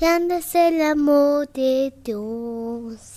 grande es el amor de Dios.